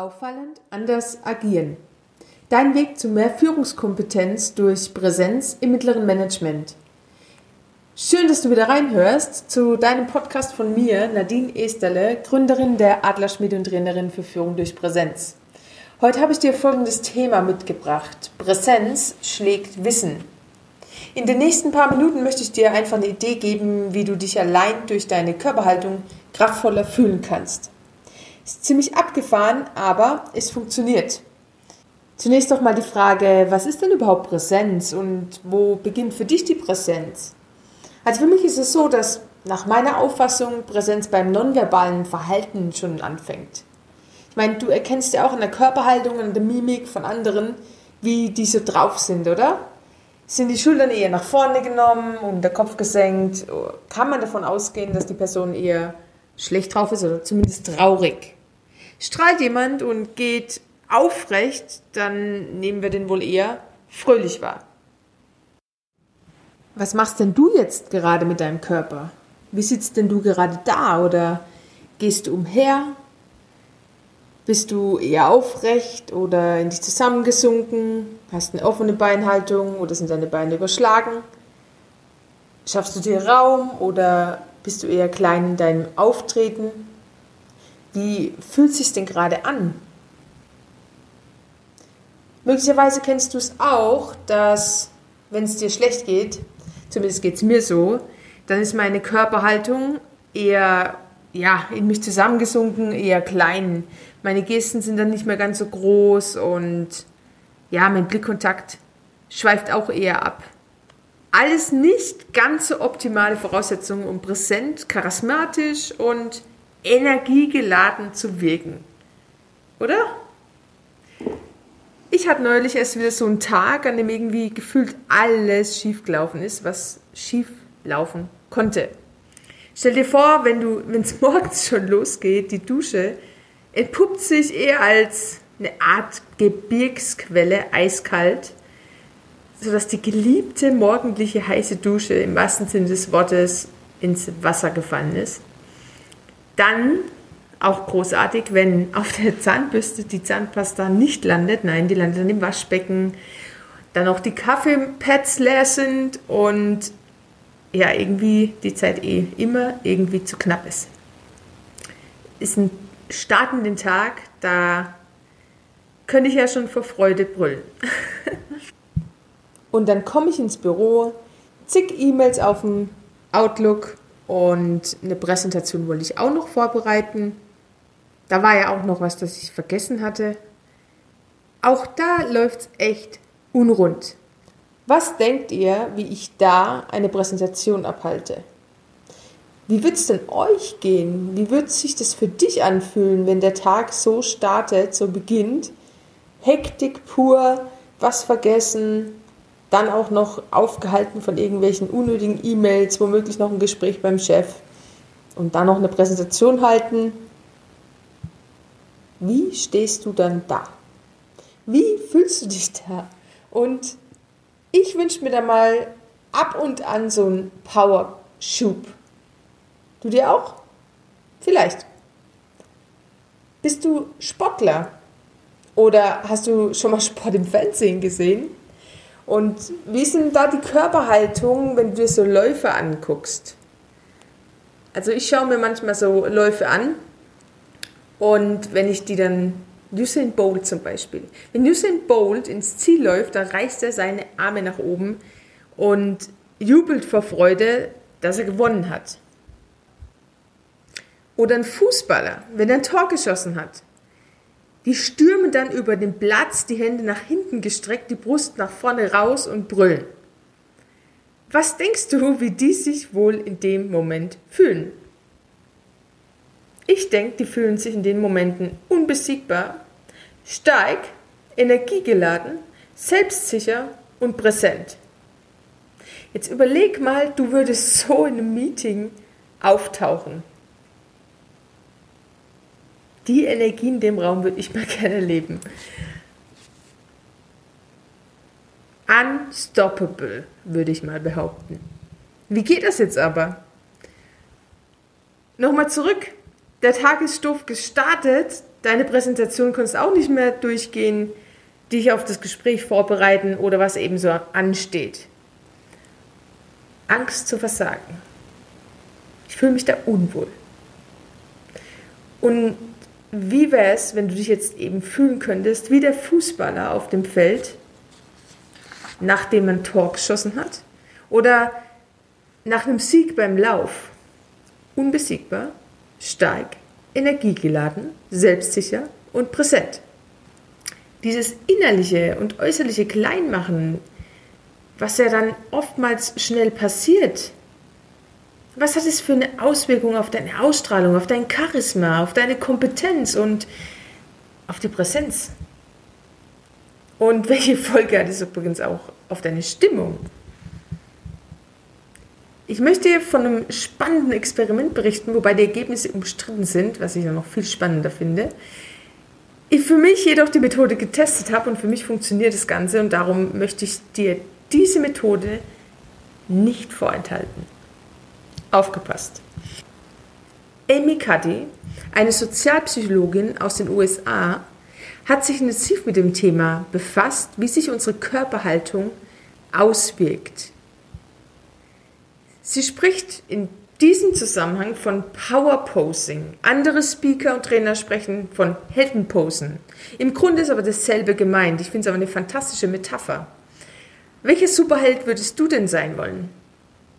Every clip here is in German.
Auffallend anders agieren. Dein Weg zu mehr Führungskompetenz durch Präsenz im mittleren Management. Schön, dass du wieder reinhörst zu deinem Podcast von mir, Nadine Esterle, Gründerin der Adlerschmiede und Trainerin für Führung durch Präsenz. Heute habe ich dir folgendes Thema mitgebracht. Präsenz schlägt Wissen. In den nächsten paar Minuten möchte ich dir einfach eine Idee geben, wie du dich allein durch deine Körperhaltung kraftvoller fühlen kannst. Ist ziemlich abgefahren, aber es funktioniert. Zunächst doch mal die Frage, was ist denn überhaupt Präsenz und wo beginnt für dich die Präsenz? Also für mich ist es so, dass nach meiner Auffassung Präsenz beim nonverbalen Verhalten schon anfängt. Ich meine, du erkennst ja auch in der Körperhaltung und der Mimik von anderen, wie die so drauf sind, oder? Sind die Schultern eher nach vorne genommen und der Kopf gesenkt? Kann man davon ausgehen, dass die Person eher schlecht drauf ist oder zumindest traurig. Strahlt jemand und geht aufrecht, dann nehmen wir den wohl eher fröhlich wahr. Was machst denn du jetzt gerade mit deinem Körper? Wie sitzt denn du gerade da oder gehst du umher? Bist du eher aufrecht oder in dich zusammengesunken? Hast eine offene Beinhaltung oder sind deine Beine überschlagen? Schaffst du dir Raum oder bist du eher klein in deinem Auftreten? Wie fühlt sich denn gerade an? Möglicherweise kennst du es auch, dass, wenn es dir schlecht geht, zumindest geht es mir so, dann ist meine Körperhaltung eher ja, in mich zusammengesunken, eher klein. Meine Gesten sind dann nicht mehr ganz so groß und ja, mein Blickkontakt schweift auch eher ab alles nicht ganz so optimale Voraussetzungen, um präsent, charismatisch und energiegeladen zu wirken. Oder? Ich hatte neulich erst wieder so einen Tag, an dem irgendwie gefühlt alles schiefgelaufen ist, was schief laufen konnte. Stell dir vor, wenn wenn es morgens schon losgeht, die Dusche entpuppt sich eher als eine Art Gebirgsquelle, eiskalt, sodass die geliebte morgendliche heiße Dusche im wahrsten Sinne des Wortes ins Wasser gefallen ist. Dann auch großartig, wenn auf der Zahnbürste die Zahnpasta nicht landet. Nein, die landet dann im Waschbecken. Dann auch die Kaffeepads leer sind und ja, irgendwie die Zeit eh immer irgendwie zu knapp ist. Ist ein Start Tag, da könnte ich ja schon vor Freude brüllen. Und dann komme ich ins Büro, zig E-Mails auf dem Outlook und eine Präsentation wollte ich auch noch vorbereiten. Da war ja auch noch was, das ich vergessen hatte. Auch da läuft es echt unrund. Was denkt ihr, wie ich da eine Präsentation abhalte? Wie wird es denn euch gehen? Wie wird sich das für dich anfühlen, wenn der Tag so startet, so beginnt? Hektik pur, was vergessen, dann auch noch aufgehalten von irgendwelchen unnötigen E-Mails, womöglich noch ein Gespräch beim Chef und dann noch eine Präsentation halten. Wie stehst du dann da? Wie fühlst du dich da? Und ich wünsche mir da mal ab und an so einen Power-Schub. Du dir auch? Vielleicht. Bist du Sportler? Oder hast du schon mal Sport im Fernsehen gesehen? Und wie ist denn da die Körperhaltung, wenn du dir so Läufe anguckst? Also ich schaue mir manchmal so Läufe an und wenn ich die dann, Usain Bolt zum Beispiel, wenn Usain Bolt ins Ziel läuft, dann reißt er seine Arme nach oben und jubelt vor Freude, dass er gewonnen hat. Oder ein Fußballer, wenn er ein Tor geschossen hat, die stürmen dann über den Platz, die Hände nach hinten gestreckt, die Brust nach vorne raus und brüllen. Was denkst du, wie die sich wohl in dem Moment fühlen? Ich denke, die fühlen sich in den Momenten unbesiegbar, stark, energiegeladen, selbstsicher und präsent. Jetzt überleg mal, du würdest so in einem Meeting auftauchen die Energie in dem Raum würde ich mal gerne leben. Unstoppable, würde ich mal behaupten. Wie geht das jetzt aber? Nochmal zurück. Der Tag ist stumpf gestartet. Deine Präsentation kannst auch nicht mehr durchgehen, dich auf das Gespräch vorbereiten oder was eben so ansteht. Angst zu versagen. Ich fühle mich da unwohl. Und wie wäre es, wenn du dich jetzt eben fühlen könntest, wie der Fußballer auf dem Feld, nachdem man Tor geschossen hat? Oder nach einem Sieg beim Lauf? Unbesiegbar, stark, energiegeladen, selbstsicher und präsent. Dieses innerliche und äußerliche Kleinmachen, was ja dann oftmals schnell passiert, was hat es für eine Auswirkung auf deine Ausstrahlung, auf dein Charisma, auf deine Kompetenz und auf die Präsenz? Und welche Folge hat es übrigens auch auf deine Stimmung? Ich möchte von einem spannenden Experiment berichten, wobei die Ergebnisse umstritten sind, was ich noch viel spannender finde. Ich für mich jedoch die Methode getestet habe und für mich funktioniert das Ganze und darum möchte ich dir diese Methode nicht vorenthalten. Aufgepasst. Amy Cuddy, eine Sozialpsychologin aus den USA, hat sich intensiv mit dem Thema befasst, wie sich unsere Körperhaltung auswirkt Sie spricht in diesem Zusammenhang von Power Posing. Andere Speaker und Trainer sprechen von Heldenposen. Im Grunde ist aber dasselbe gemeint. Ich finde es aber eine fantastische Metapher. Welcher Superheld würdest du denn sein wollen?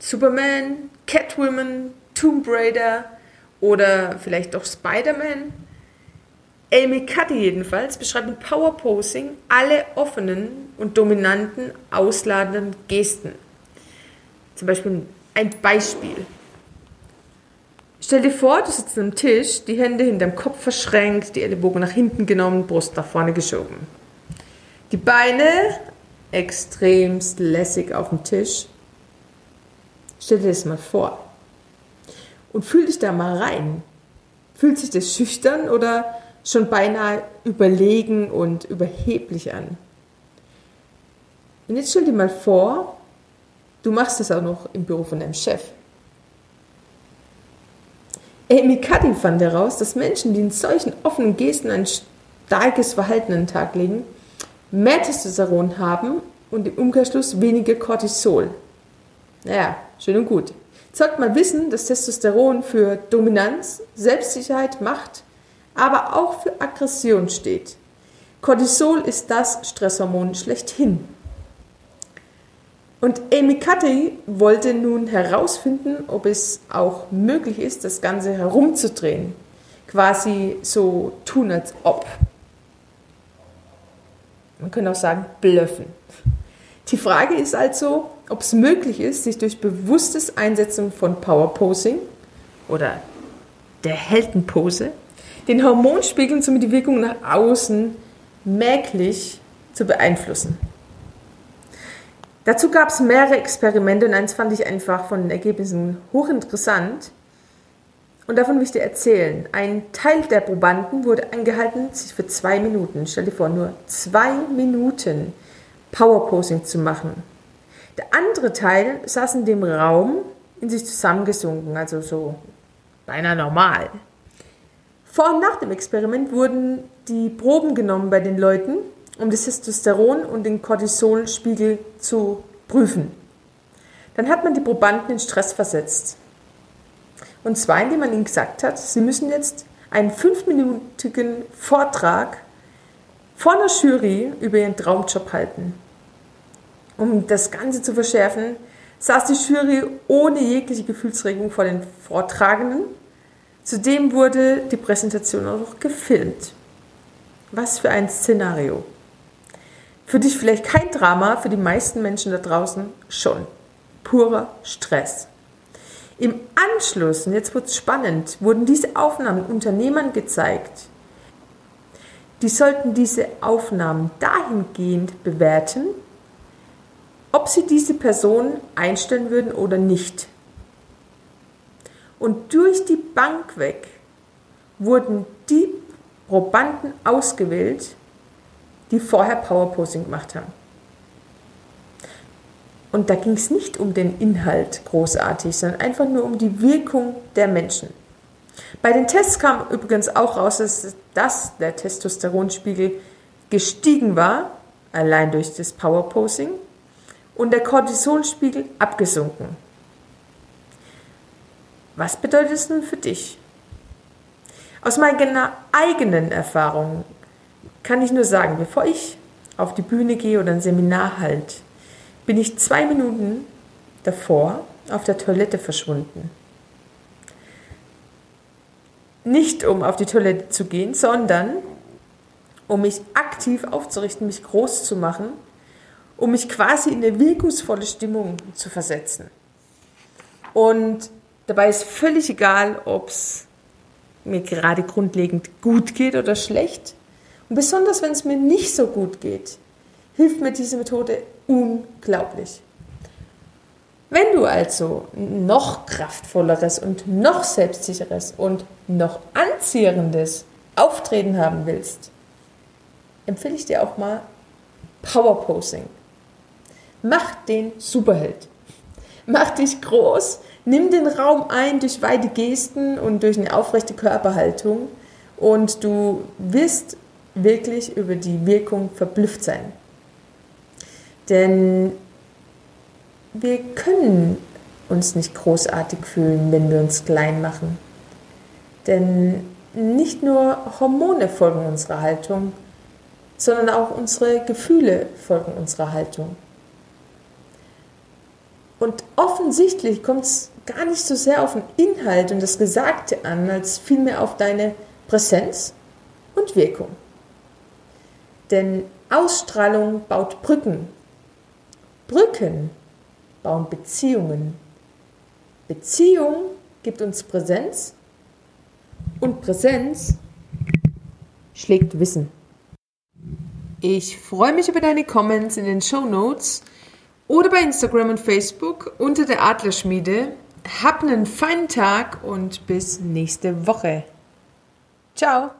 Superman, Catwoman, Tomb Raider oder vielleicht auch Spider-Man? Amy Cuddy jedenfalls beschreibt mit Power Posing alle offenen und dominanten, ausladenden Gesten. Zum Beispiel ein Beispiel. Stell dir vor, du sitzt am Tisch, die Hände hinterm Kopf verschränkt, die Ellenbogen nach hinten genommen, Brust nach vorne geschoben. Die Beine extremst lässig auf dem Tisch. Stell dir das mal vor. Und fühl dich da mal rein. Fühlt sich das schüchtern oder schon beinahe überlegen und überheblich an? Und jetzt stell dir mal vor, Du machst es auch noch im Büro von deinem Chef. Amy Cuddy fand heraus, dass Menschen, die in solchen offenen Gesten ein starkes Verhalten an den Tag legen, mehr Testosteron haben und im Umkehrschluss weniger Cortisol. Naja, schön und gut. Jetzt sollte man wissen, dass Testosteron für Dominanz, Selbstsicherheit, Macht, aber auch für Aggression steht. Cortisol ist das Stresshormon schlechthin. Und Amy Cuddy wollte nun herausfinden, ob es auch möglich ist, das Ganze herumzudrehen. Quasi so tun, als ob. Man könnte auch sagen, blöffen. Die Frage ist also, ob es möglich ist, sich durch bewusstes Einsetzen von Power Posing oder der Heldenpose den Hormonspiegel und somit die Wirkung nach außen merklich zu beeinflussen. Dazu gab es mehrere Experimente und eins fand ich einfach von den Ergebnissen hochinteressant. Und davon möchte ich dir erzählen. Ein Teil der Probanden wurde angehalten, sich für zwei Minuten, stell dir vor, nur zwei Minuten Powerposing zu machen. Der andere Teil saß in dem Raum in sich zusammengesunken, also so beinahe normal. Vor und nach dem Experiment wurden die Proben genommen bei den Leuten um das Testosteron und den Cortisolspiegel zu prüfen. Dann hat man die Probanden in Stress versetzt. Und zwar, indem man ihnen gesagt hat, sie müssen jetzt einen fünfminütigen Vortrag vor einer Jury über ihren Traumjob halten. Um das Ganze zu verschärfen, saß die Jury ohne jegliche Gefühlsregung vor den Vortragenden. Zudem wurde die Präsentation auch noch gefilmt. Was für ein Szenario. Für dich vielleicht kein Drama, für die meisten Menschen da draußen schon. Purer Stress. Im Anschluss, und jetzt wird es spannend, wurden diese Aufnahmen Unternehmern gezeigt. Die sollten diese Aufnahmen dahingehend bewerten, ob sie diese Person einstellen würden oder nicht. Und durch die Bank weg wurden die Probanden ausgewählt, die vorher Powerposing gemacht haben. Und da ging es nicht um den Inhalt großartig, sondern einfach nur um die Wirkung der Menschen. Bei den Tests kam übrigens auch raus, dass, dass der Testosteronspiegel gestiegen war, allein durch das Powerposing, und der Cortisolspiegel abgesunken. Was bedeutet es nun für dich? Aus meiner eigenen Erfahrung kann ich nur sagen, bevor ich auf die Bühne gehe oder ein Seminar halt, bin ich zwei Minuten davor auf der Toilette verschwunden. Nicht um auf die Toilette zu gehen, sondern um mich aktiv aufzurichten, mich groß zu machen, um mich quasi in eine wirkungsvolle Stimmung zu versetzen. Und dabei ist völlig egal, ob es mir gerade grundlegend gut geht oder schlecht. Und besonders wenn es mir nicht so gut geht, hilft mir diese Methode unglaublich. Wenn du also noch kraftvolleres und noch selbstsicheres und noch anziehendes Auftreten haben willst, empfehle ich dir auch mal Power Posing. Mach den Superheld. Mach dich groß, nimm den Raum ein durch weite Gesten und durch eine aufrechte Körperhaltung und du wirst wirklich über die Wirkung verblüfft sein. Denn wir können uns nicht großartig fühlen, wenn wir uns klein machen. Denn nicht nur Hormone folgen unserer Haltung, sondern auch unsere Gefühle folgen unserer Haltung. Und offensichtlich kommt es gar nicht so sehr auf den Inhalt und das Gesagte an, als vielmehr auf deine Präsenz und Wirkung. Denn Ausstrahlung baut Brücken. Brücken bauen Beziehungen. Beziehung gibt uns Präsenz und Präsenz schlägt Wissen. Ich freue mich über deine Comments in den Show Notes oder bei Instagram und Facebook unter der Adlerschmiede. Hab einen feinen Tag und bis nächste Woche. Ciao!